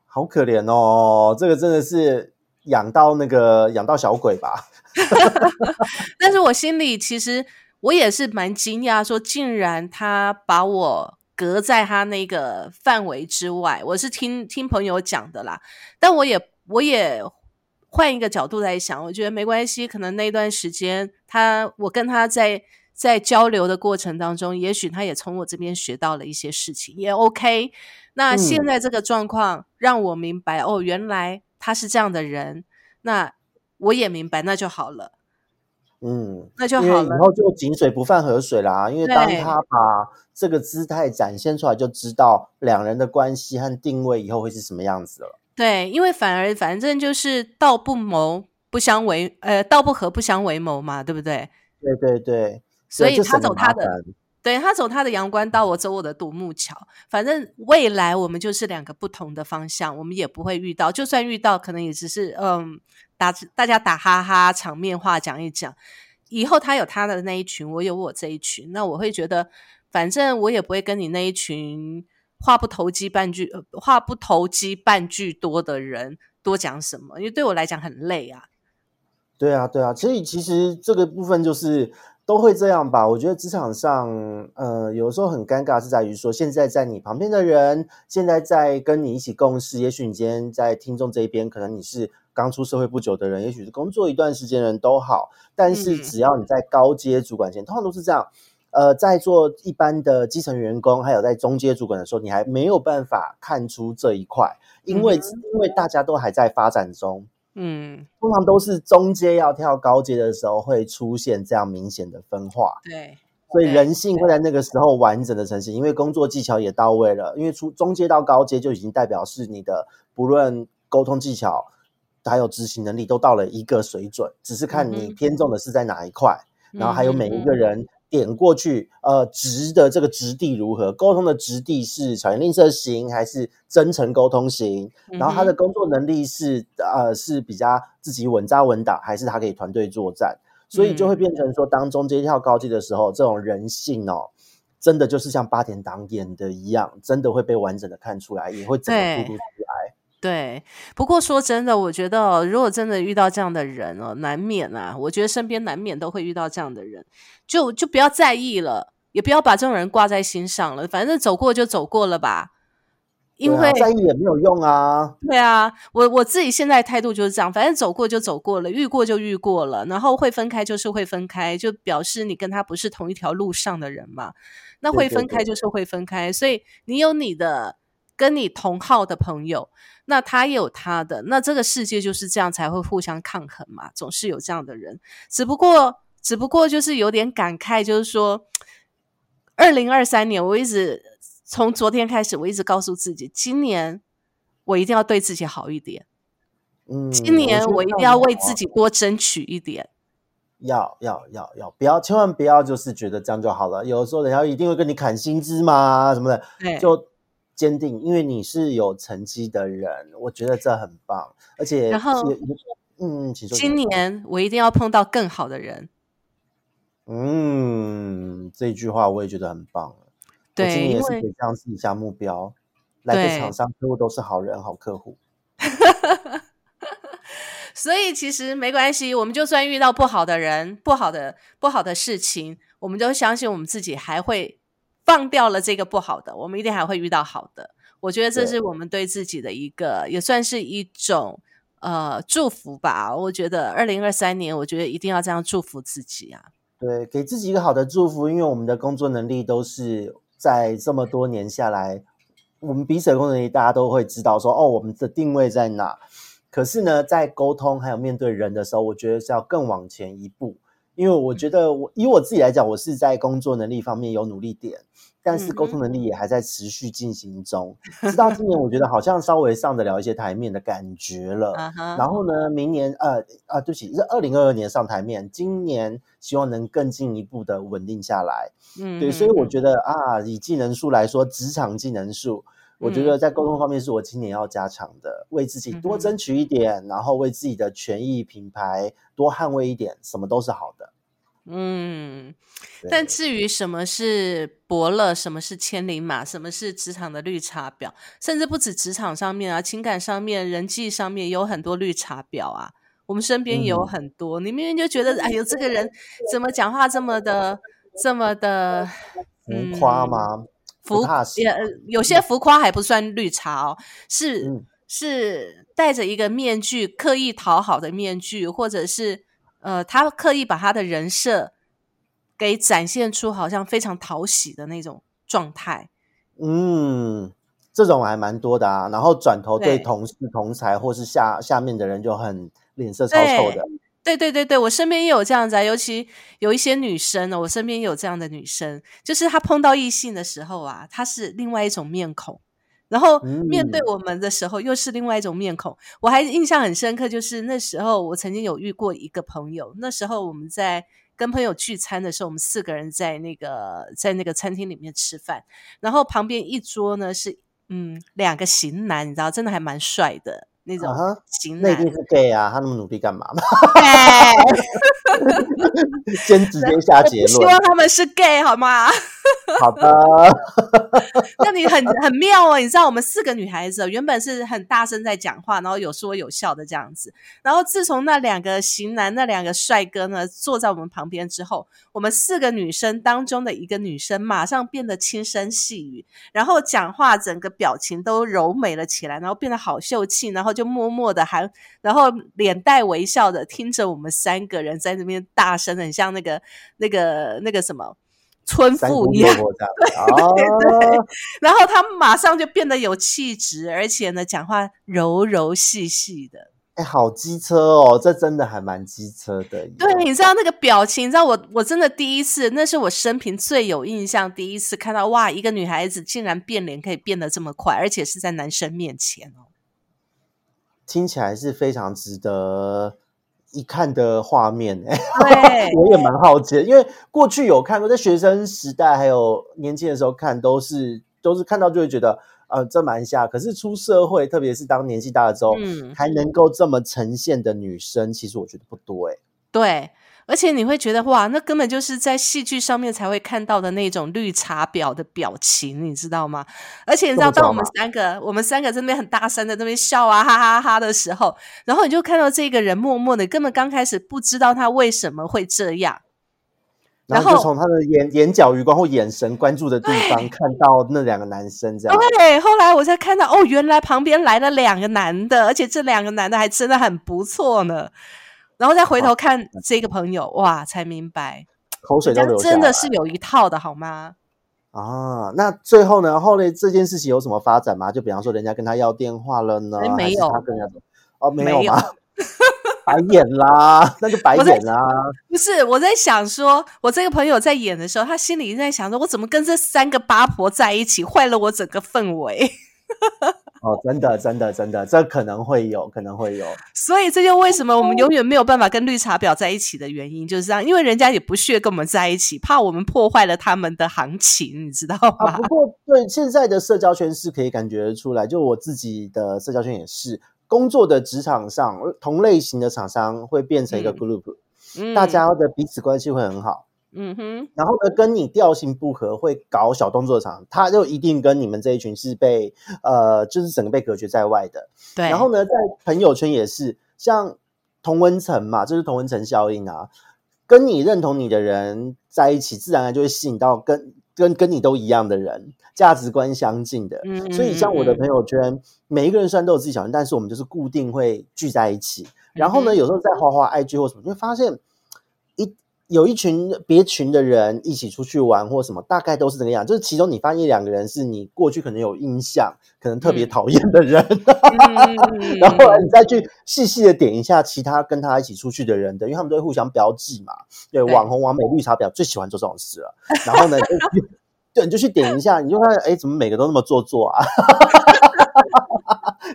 好可怜哦。这个真的是养到那个养到小鬼吧？[LAUGHS] 但是我心里其实我也是蛮惊讶，说竟然他把我隔在他那个范围之外。我是听听朋友讲的啦，但我也我也。换一个角度来想，我觉得没关系。可能那段时间，他我跟他在在交流的过程当中，也许他也从我这边学到了一些事情，也 OK。那现在这个状况让我明白，哦，原来他是这样的人，那我也明白，那就好了。嗯，那就好了。以后就井水不犯河水啦。因为当他把这个姿态展现出来，就知道两人的关系和定位以后会是什么样子了。对，因为反而反正就是道不谋不相为，呃，道不合不相为谋嘛，对不对？对对对，所以他走他的，对他走他的阳关道，我走我的独木桥。反正未来我们就是两个不同的方向，我们也不会遇到。就算遇到，可能也只是嗯打大家打哈哈场面话讲一讲。以后他有他的那一群，我有我这一群，那我会觉得，反正我也不会跟你那一群。话不投机半句，话不投机半句多的人多讲什么？因为对我来讲很累啊。对啊，对啊，所以其实这个部分就是都会这样吧。我觉得职场上，呃，有时候很尴尬是在于说，现在在你旁边的人，现在在跟你一起共事。也许你今天在听众这一边，可能你是刚出社会不久的人，也许是工作一段时间的人都好。但是只要你在高阶主管前，通常都是这样。呃，在做一般的基层员工，还有在中阶主管的时候，你还没有办法看出这一块，因为因为大家都还在发展中，嗯，通常都是中阶要跳高阶的时候会出现这样明显的分化，对，所以人性会在那个时候完整的呈现，因为工作技巧也到位了，因为出中阶到高阶就已经代表是你的不论沟通技巧还有执行能力都到了一个水准，只是看你偏重的是在哪一块，然后还有每一个人。点过去，呃，值的这个质地如何？沟通的质地是巧言令色型还是真诚沟通型？然后他的工作能力是呃是比较自己稳扎稳打，还是他可以团队作战？所以就会变成说，当中阶跳高级的时候，这种人性哦，真的就是像八点档演的一样，真的会被完整的看出来，也会整个突出来。对，不过说真的，我觉得如果真的遇到这样的人哦，难免啊，我觉得身边难免都会遇到这样的人，就就不要在意了，也不要把这种人挂在心上了，反正走过就走过了吧。因为在意也没有用啊。对啊，我我自己现在态度就是这样，反正走过就走过了，遇过就遇过了，然后会分开就是会分开，就表示你跟他不是同一条路上的人嘛。那会分开就是会分开，所以你有你的。跟你同号的朋友，那他也有他的，那这个世界就是这样才会互相抗衡嘛，总是有这样的人。只不过，只不过就是有点感慨，就是说，二零二三年，我一直从昨天开始，我一直告诉自己，今年我一定要对自己好一点。嗯，今年我一定要为自己多争取一点。要要要要，不要千万不要就是觉得这样就好了。有的时候人家一定会跟你砍薪资嘛，什么的，就。坚定，因为你是有成绩的人，我觉得这很棒，而且然后嗯，其实今年我一定要碰到更好的人。嗯，这句话我也觉得很棒。对，今年也是可以这样自己下目标，来的厂商客户都是好人好客户。[LAUGHS] 所以其实没关系，我们就算遇到不好的人、不好的不好的事情，我们都相信我们自己还会。放掉了这个不好的，我们一定还会遇到好的。我觉得这是我们对自己的一个，也算是一种呃祝福吧。我觉得二零二三年，我觉得一定要这样祝福自己啊。对，给自己一个好的祝福，因为我们的工作能力都是在这么多年下来，我们彼此的工作能力大家都会知道说，哦，我们的定位在哪。可是呢，在沟通还有面对人的时候，我觉得是要更往前一步。因为我觉得我以我自己来讲，我是在工作能力方面有努力点，但是沟通能力也还在持续进行中。直到今年，我觉得好像稍微上得了一些台面的感觉了。然后呢，明年呃啊，对不起，是二零二二年上台面，今年希望能更进一步的稳定下来。嗯，对，所以我觉得啊，以技能数来说，职场技能数，我觉得在沟通方面是我今年要加强的，为自己多争取一点，然后为自己的权益品牌多捍卫一点，什么都是好的。嗯，但至于什么是伯乐，什么是千里马，什么是职场的绿茶婊，甚至不止职场上面啊，情感上面、人际上面有很多绿茶婊啊。我们身边也有很多，你明明就觉得，哎呦，这个人怎么讲话这么的、这么的浮夸吗？浮也有些浮夸还不算绿茶哦，是是戴着一个面具，刻意讨好的面具，或者是。呃，他刻意把他的人设给展现出好像非常讨喜的那种状态。嗯，这种还蛮多的啊。然后转头对同事、同才或是下下面的人就很脸色超臭的。对对对对，我身边也有这样子啊，尤其有一些女生呢，我身边有这样的女生，就是她碰到异性的时候啊，她是另外一种面孔。然后面对我们的时候，又是另外一种面孔。我还印象很深刻，就是那时候我曾经有遇过一个朋友。那时候我们在跟朋友聚餐的时候，我们四个人在那个在那个餐厅里面吃饭，然后旁边一桌呢是嗯两个型男，你知道，真的还蛮帅的。那种型男，那定是 gay 啊！他那么努力干嘛嘛？[LAUGHS] 先直接下结论，希望他们是 gay 好吗？好的。[LAUGHS] 那你很很妙哦，你知道我们四个女孩子原本是很大声在讲话，然后有说有笑的这样子。然后自从那两个型男、那两个帅哥呢坐在我们旁边之后，我们四个女生当中的一个女生马上变得轻声细语，然后讲话整个表情都柔美了起来，然后变得好秀气，然后。就默默的还，然后脸带微笑的听着我们三个人在那边大声，很像那个那个那个什么村妇一样。[LAUGHS] 然后他马上就变得有气质，而且呢，讲话柔柔细细的。哎，好机车哦，这真的还蛮机车的。对，你知道那个表情，你知道我我真的第一次，那是我生平最有印象，第一次看到哇，一个女孩子竟然变脸可以变得这么快，而且是在男生面前哦。听起来是非常值得一看的画面 [LAUGHS] 我也蛮好奇，因为过去有看过，在学生时代还有年轻的时候看，都是都是看到就会觉得，呃，这蛮像。可是出社会，特别是当年纪大了之后，嗯，还能够这么呈现的女生，其实我觉得不多哎。对。而且你会觉得哇，那根本就是在戏剧上面才会看到的那种绿茶婊的表情，你知道吗？而且你知道，当我们三个我们三个在那边很大声的那边笑啊哈哈哈的时候，然后你就看到这个人默默的，根本刚开始不知道他为什么会这样，然后就从他的眼眼角余光或眼神关注的地方看到那两个男生这样。对，后来我才看到哦，原来旁边来了两个男的，而且这两个男的还真的很不错呢。然后再回头看这个朋友，哇，才明白，口水都流真的是有一套的好吗？啊，那最后呢？后来这件事情有什么发展吗？就比方说，人家跟他要电话了呢？没有，他跟人家哦，没有吗？[LAUGHS] [LAUGHS] 白演啦，那就白演啦。不是，我在想说，我这个朋友在演的时候，他心里在想说，我怎么跟这三个八婆在一起，坏了我整个氛围。[LAUGHS] 哦，真的，真的，真的，这可能会有可能会有，所以这就为什么我们永远没有办法跟绿茶婊在一起的原因，就是这样，因为人家也不屑跟我们在一起，怕我们破坏了他们的行情，你知道吗？不过，对现在的社交圈是可以感觉出来，就我自己的社交圈也是，工作的职场上同类型的厂商会变成一个 group，大家的彼此关系会很好。嗯哼，然后呢，跟你调性不合，会搞小动作场，他就一定跟你们这一群是被呃，就是整个被隔绝在外的。对，然后呢，在朋友圈也是，像同温层嘛，就是同温层效应啊，跟你认同你的人在一起，自然而然就会吸引到跟跟跟你都一样的人，价值观相近的。嗯，所以像我的朋友圈，每一个人虽然都有自己小圈，但是我们就是固定会聚在一起。然后呢，有时候在花花 IG 或什么，就会发现。有一群别群的人一起出去玩或什么，大概都是这个样。就是其中你发现一两个人是你过去可能有印象，可能特别讨厌的人，然后你再去细细的点一下其他跟他一起出去的人的，因为他们都会互相标记嘛。对，网红、完美、绿茶婊最喜欢做这种事了。然后呢，[LAUGHS] 对，你就去点一下，你就发现，哎，怎么每个都那么做作啊？[LAUGHS]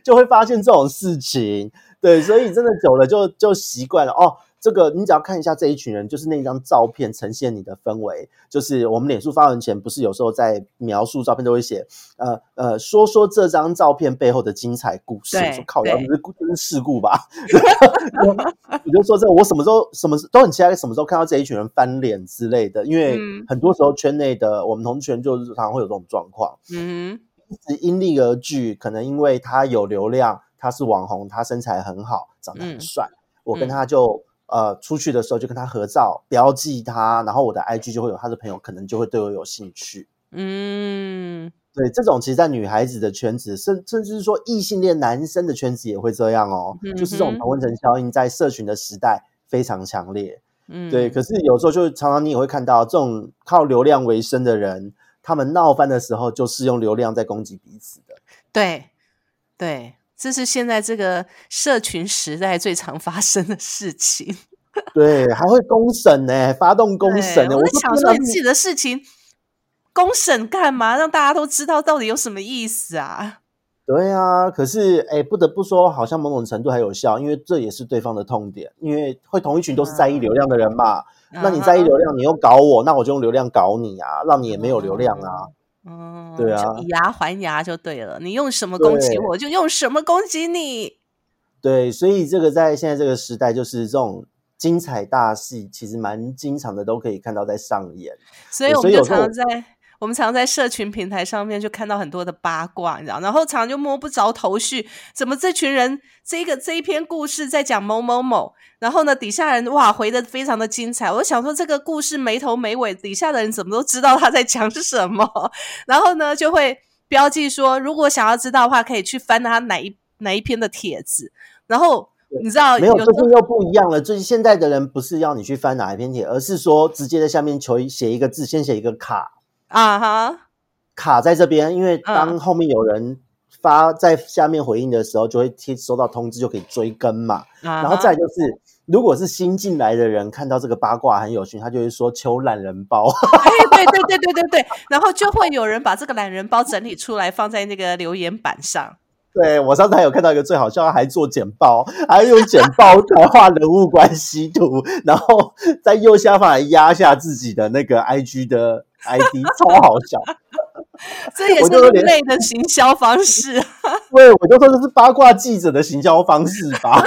就会发现这种事情，对，所以真的久了就就习惯了哦。这个你只要看一下这一群人，就是那张照片呈现你的氛围。就是我们脸书发文前，不是有时候在描述照片都会写，呃呃，说说这张照片背后的精彩故事。说靠，要不是这是事故吧？[LAUGHS] 我就说这，我什么时候什么都很期待，什么时候看到这一群人翻脸之类的。因为很多时候圈内的我们同圈就是常常会有这种状况，嗯，一直因利而聚，可能因为他有流量，他是网红，他身材很好，长得很帅，我跟他就。呃，出去的时候就跟他合照，标记他，然后我的 IG 就会有他的朋友，可能就会对我有兴趣。嗯，对，这种其实，在女孩子的圈子，甚甚至是说异性恋男生的圈子也会这样哦。就是这种同温层效应，在社群的时代非常强烈。嗯，对。可是有时候就常常你也会看到，这种靠流量为生的人，他们闹翻的时候，就是用流量在攻击彼此的。对，对。这是现在这个社群时代最常发生的事情。[LAUGHS] 对，还会公审呢，发动公审呢。我想说，自己的事情公审干嘛？让大家都知道到底有什么意思啊？对啊，可是哎，不得不说，好像某种程度还有效，因为这也是对方的痛点。因为会同一群都是在意流量的人嘛，那你在意流量，你又搞我，那我就用流量搞你啊，让你也没有流量啊。嗯，对啊，以牙还牙就对了。你用什么攻击我，就用什么攻击你。对，所以这个在现在这个时代，就是这种精彩大戏，其实蛮经常的，都可以看到在上演。所以我们就常常在。我们常在社群平台上面就看到很多的八卦，你知道，然后常常就摸不着头绪，怎么这群人这个这一篇故事在讲某某某，然后呢底下人哇回的非常的精彩，我想说这个故事没头没尾，底下的人怎么都知道他在讲什么，然后呢就会标记说，如果想要知道的话，可以去翻他哪一哪一篇的帖子，然后你知道没有，最近又不一样了，最近现在的人不是要你去翻哪一篇帖，而是说直接在下面求写一个字，先写一个卡。啊哈，卡在这边，因为当后面有人发在下面回应的时候，就会贴收到通知，就可以追更嘛。然后再就是，如果是新进来的人看到这个八卦很有趣，他就会说求懒人包。哎，对对对对对对，[LAUGHS] 然后就会有人把这个懒人包整理出来放在那个留言板上。对我上次还有看到一个最好笑，还做简报，还用简报 [LAUGHS] 来画人物关系图，然后在右下方还压下自己的那个 IG 的。ID 超好笑，[LAUGHS] 这也是另类的行销方式。[LAUGHS] 对，我就说这是八卦记者的行销方式吧。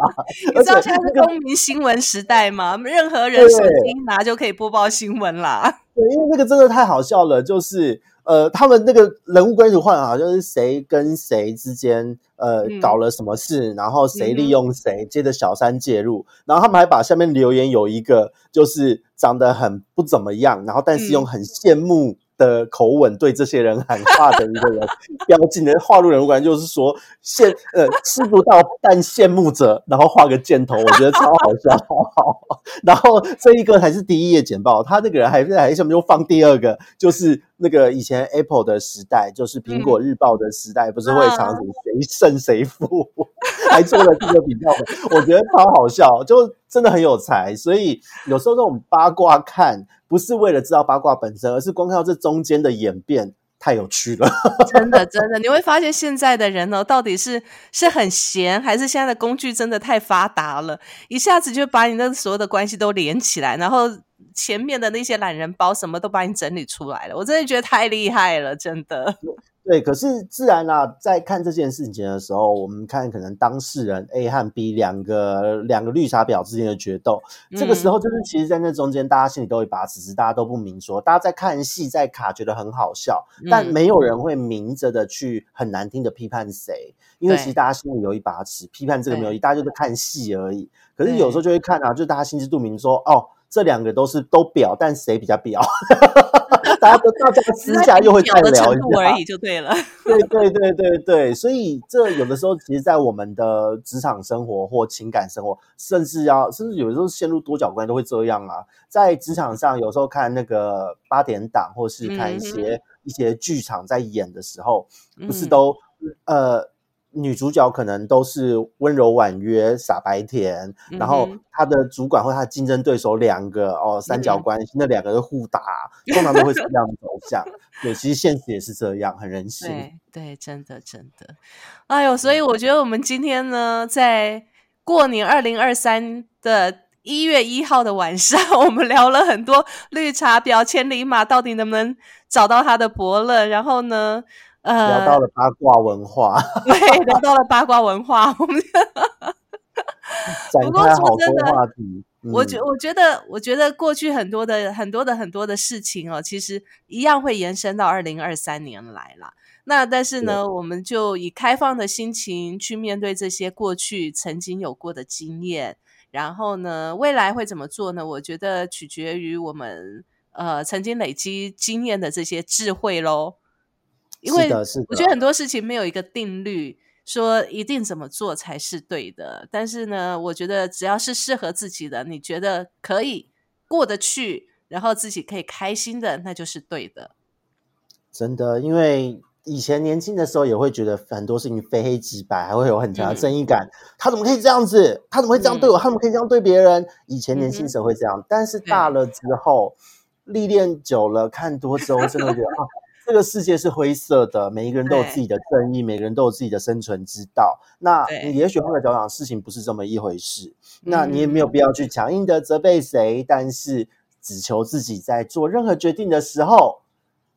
[LAUGHS] 你知道现在是公民新闻时代吗？任何人手机一拿就可以播报新闻啦。对，因为那个真的太好笑了，就是呃，他们那个人物关系换啊，就是谁跟谁之间呃搞了什么事，然后谁利用谁，接着小三介入，然后他们还把下面留言有一个就是长得很不怎么样，然后但是用很羡慕。的口吻对这些人喊话的一个人，标记的画入人物关就是说羡呃吃不到但羡慕着，然后画个箭头，我觉得超好笑。然后这一个才是第一页简报，他那个人还是还什么就放第二个，就是那个以前 Apple 的时代，就是苹果日报的时代，不是会常常谁胜谁负，还做了这个比较，我觉得超好笑，就真的很有才。所以有时候这种八卦看。不是为了知道八卦本身，而是光看到这中间的演变，太有趣了。[LAUGHS] 真的，真的，你会发现现在的人呢，到底是是很闲，还是现在的工具真的太发达了，一下子就把你那所有的关系都连起来，然后前面的那些懒人包什么都把你整理出来了。我真的觉得太厉害了，真的。对，可是自然啦，在看这件事情的时候，我们看可能当事人 A 和 B 两个两个绿茶婊之间的决斗，这个时候就是其实，在那中间，大家心里都有一把尺，只是大家都不明说。大家在看戏在卡，觉得很好笑，但没有人会明着的去很难听的批判谁，因为其实大家心里有一把尺，批判这个没有意义，大家就是看戏而已。可是有时候就会看啊，就大家心知肚明，说哦。这两个都是都表，但谁比较表？[LAUGHS] 大家都大家 [LAUGHS] 私下又会再聊一下而已，就对了。[LAUGHS] 对对对对对，所以这有的时候，其实，在我们的职场生活或情感生活，甚至要甚至有的时候陷入多角关系都会这样啊。在职场上，有时候看那个八点档，或是看一些一些剧场在演的时候，不是都呃。女主角可能都是温柔婉约、傻白甜，然后她的主管或她的竞争对手两个哦，三角关系，那两个人互打，通常都会是这样的走向。[LAUGHS] 对，其实现实也是这样，很人性。对对，真的真的。哎呦，所以我觉得我们今天呢，在过年二零二三的一月一号的晚上，[LAUGHS] 我们聊了很多绿茶婊、千里马到底能不能找到他的伯乐，然后呢？聊到了八卦文化，[LAUGHS] 对，聊到了八卦文化。[LAUGHS] 我们展开好多话题。我觉我觉得，我觉得过去很多的、很多的、很多的事情哦，其实一样会延伸到二零二三年来了。那但是呢，我们就以开放的心情去面对这些过去曾经有过的经验，然后呢，未来会怎么做呢？我觉得取决于我们呃曾经累积经验的这些智慧喽。因为我觉得很多事情没有一个定律，说一定怎么做才是对的。但是呢，我觉得只要是适合自己的，你觉得可以过得去，然后自己可以开心的，那就是对的。真的，因为以前年轻的时候也会觉得很多事情非黑即白，还会有很强的正义感。他怎么可以这样子？他怎么会这样对我？他怎么可以这样对别人？以前年轻时候会这样，但是大了之后，历练久了，看多之后，真的觉得啊。这个世界是灰色的，每一个人都有自己的正义，每个人都有自己的生存之道。那你也许换个角度讲，事情不是这么一回事。那你也没有必要去强硬的责备谁，但是只求自己在做任何决定的时候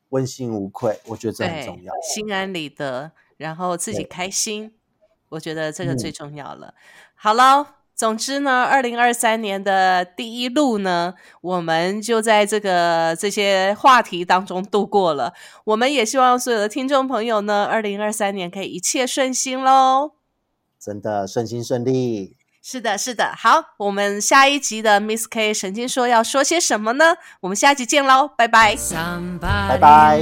问心无愧。我觉得这很重要，心安理得，然后自己开心，我觉得这个最重要了。好了。总之呢，二零二三年的第一路呢，我们就在这个这些话题当中度过了。我们也希望所有的听众朋友呢，二零二三年可以一切顺心喽！真的顺心顺利。是的，是的。好，我们下一集的 Miss K 神经说要说些什么呢？我们下集见喽，拜拜，拜拜。